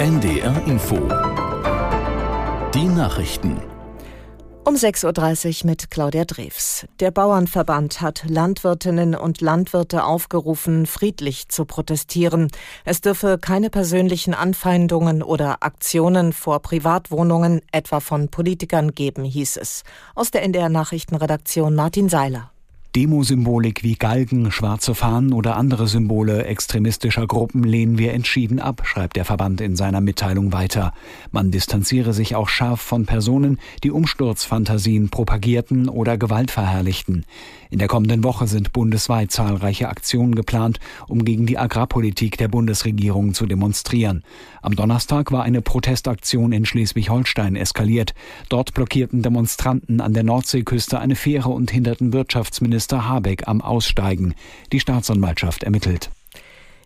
NDR Info. Die Nachrichten. Um 6.30 Uhr mit Claudia Drews. Der Bauernverband hat Landwirtinnen und Landwirte aufgerufen, friedlich zu protestieren. Es dürfe keine persönlichen Anfeindungen oder Aktionen vor Privatwohnungen, etwa von Politikern, geben, hieß es. Aus der NDR Nachrichtenredaktion Martin Seiler. Demosymbolik wie Galgen, schwarze Fahnen oder andere Symbole extremistischer Gruppen lehnen wir entschieden ab, schreibt der Verband in seiner Mitteilung weiter. Man distanziere sich auch scharf von Personen, die Umsturzfantasien propagierten oder Gewalt verherrlichten. In der kommenden Woche sind bundesweit zahlreiche Aktionen geplant, um gegen die Agrarpolitik der Bundesregierung zu demonstrieren. Am Donnerstag war eine Protestaktion in Schleswig-Holstein eskaliert. Dort blockierten Demonstranten an der Nordseeküste eine Fähre und hinderten Wirtschaftsminister Habeck am Aussteigen. Die Staatsanwaltschaft ermittelt.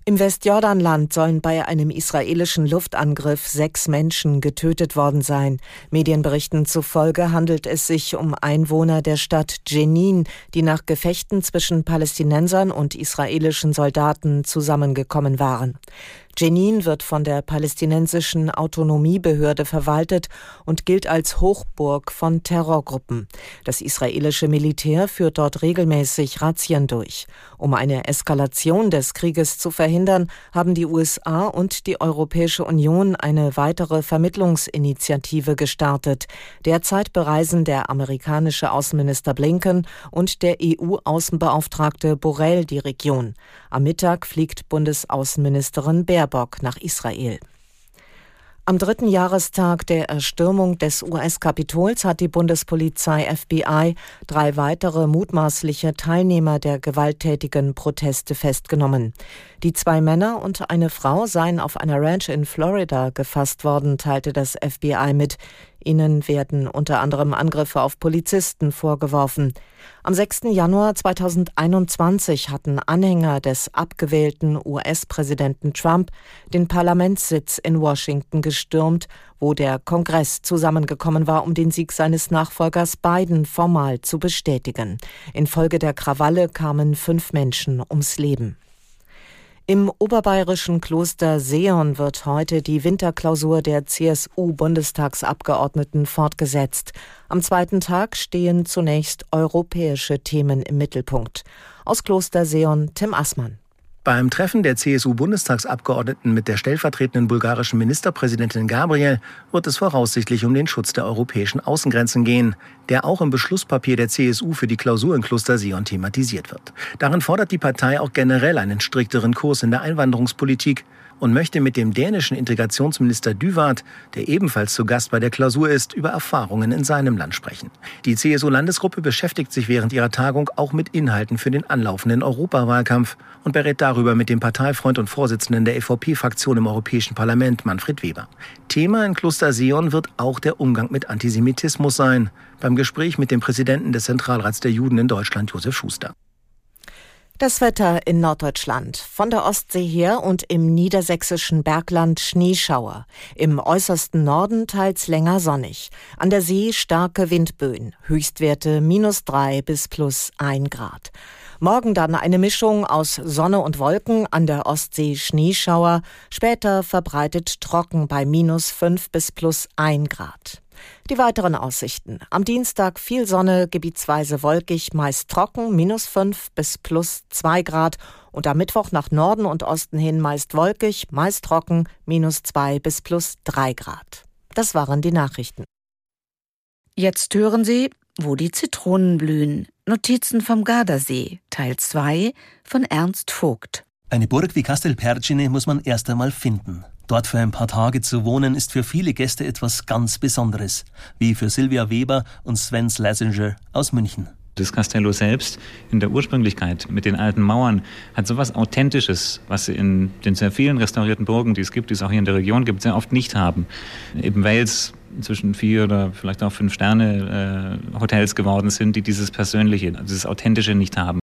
Im Westjordanland sollen bei einem israelischen Luftangriff sechs Menschen getötet worden sein. Medienberichten zufolge handelt es sich um Einwohner der Stadt Jenin, die nach Gefechten zwischen Palästinensern und israelischen Soldaten zusammengekommen waren. Jenin wird von der palästinensischen Autonomiebehörde verwaltet und gilt als Hochburg von Terrorgruppen. Das israelische Militär führt dort regelmäßig Razzien durch. Um eine Eskalation des Krieges zu verhindern, haben die USA und die Europäische Union eine weitere Vermittlungsinitiative gestartet. Derzeit bereisen der amerikanische Außenminister Blinken und der EU-Außenbeauftragte Borrell die Region. Am Mittag fliegt Bundesaußenministerin Baerbock Baerbock nach Israel. Am dritten Jahrestag der Erstürmung des US-Kapitols hat die Bundespolizei FBI drei weitere mutmaßliche Teilnehmer der gewalttätigen Proteste festgenommen. Die zwei Männer und eine Frau seien auf einer Ranch in Florida gefasst worden, teilte das FBI mit. Ihnen werden unter anderem Angriffe auf Polizisten vorgeworfen. Am 6. Januar 2021 hatten Anhänger des abgewählten US-Präsidenten Trump den Parlamentssitz in Washington gestürmt, wo der Kongress zusammengekommen war, um den Sieg seines Nachfolgers Biden formal zu bestätigen. Infolge der Krawalle kamen fünf Menschen ums Leben. Im oberbayerischen Kloster Seon wird heute die Winterklausur der CSU-Bundestagsabgeordneten fortgesetzt. Am zweiten Tag stehen zunächst europäische Themen im Mittelpunkt. Aus Kloster Seon Tim Assmann. Beim Treffen der CSU-Bundestagsabgeordneten mit der stellvertretenden bulgarischen Ministerpräsidentin Gabriel wird es voraussichtlich um den Schutz der europäischen Außengrenzen gehen, der auch im Beschlusspapier der CSU für die Klausur in Kloster Sion thematisiert wird. Darin fordert die Partei auch generell einen strikteren Kurs in der Einwanderungspolitik und möchte mit dem dänischen Integrationsminister Düwart, der ebenfalls zu Gast bei der Klausur ist, über Erfahrungen in seinem Land sprechen. Die CSU-Landesgruppe beschäftigt sich während ihrer Tagung auch mit Inhalten für den anlaufenden Europawahlkampf und berät darüber mit dem Parteifreund und Vorsitzenden der EVP-Fraktion im Europäischen Parlament, Manfred Weber. Thema in Kloster Sion wird auch der Umgang mit Antisemitismus sein, beim Gespräch mit dem Präsidenten des Zentralrats der Juden in Deutschland, Josef Schuster. Das Wetter in Norddeutschland. Von der Ostsee her und im niedersächsischen Bergland Schneeschauer. Im äußersten Norden teils länger sonnig. An der See starke Windböen. Höchstwerte minus drei bis plus ein Grad. Morgen dann eine Mischung aus Sonne und Wolken, an der Ostsee Schneeschauer, später verbreitet trocken bei minus fünf bis plus ein Grad. Die weiteren Aussichten. Am Dienstag viel Sonne, gebietsweise wolkig, meist trocken, minus 5 bis plus 2 Grad. Und am Mittwoch nach Norden und Osten hin meist wolkig, meist trocken, minus 2 bis plus 3 Grad. Das waren die Nachrichten. Jetzt hören Sie, wo die Zitronen blühen. Notizen vom Gardasee, Teil 2 von Ernst Vogt. Eine Burg wie Castelpergine muss man erst einmal finden. Dort für ein paar Tage zu wohnen, ist für viele Gäste etwas ganz Besonderes, wie für Sylvia Weber und Sven Slesinger aus München. Das Castello selbst in der Ursprünglichkeit mit den alten Mauern hat so was Authentisches, was sie in den sehr vielen restaurierten Burgen, die es gibt, die es auch hier in der Region gibt, sehr oft nicht haben. Eben weil es inzwischen vier oder vielleicht auch fünf Sterne äh, Hotels geworden sind, die dieses Persönliche, dieses Authentische nicht haben.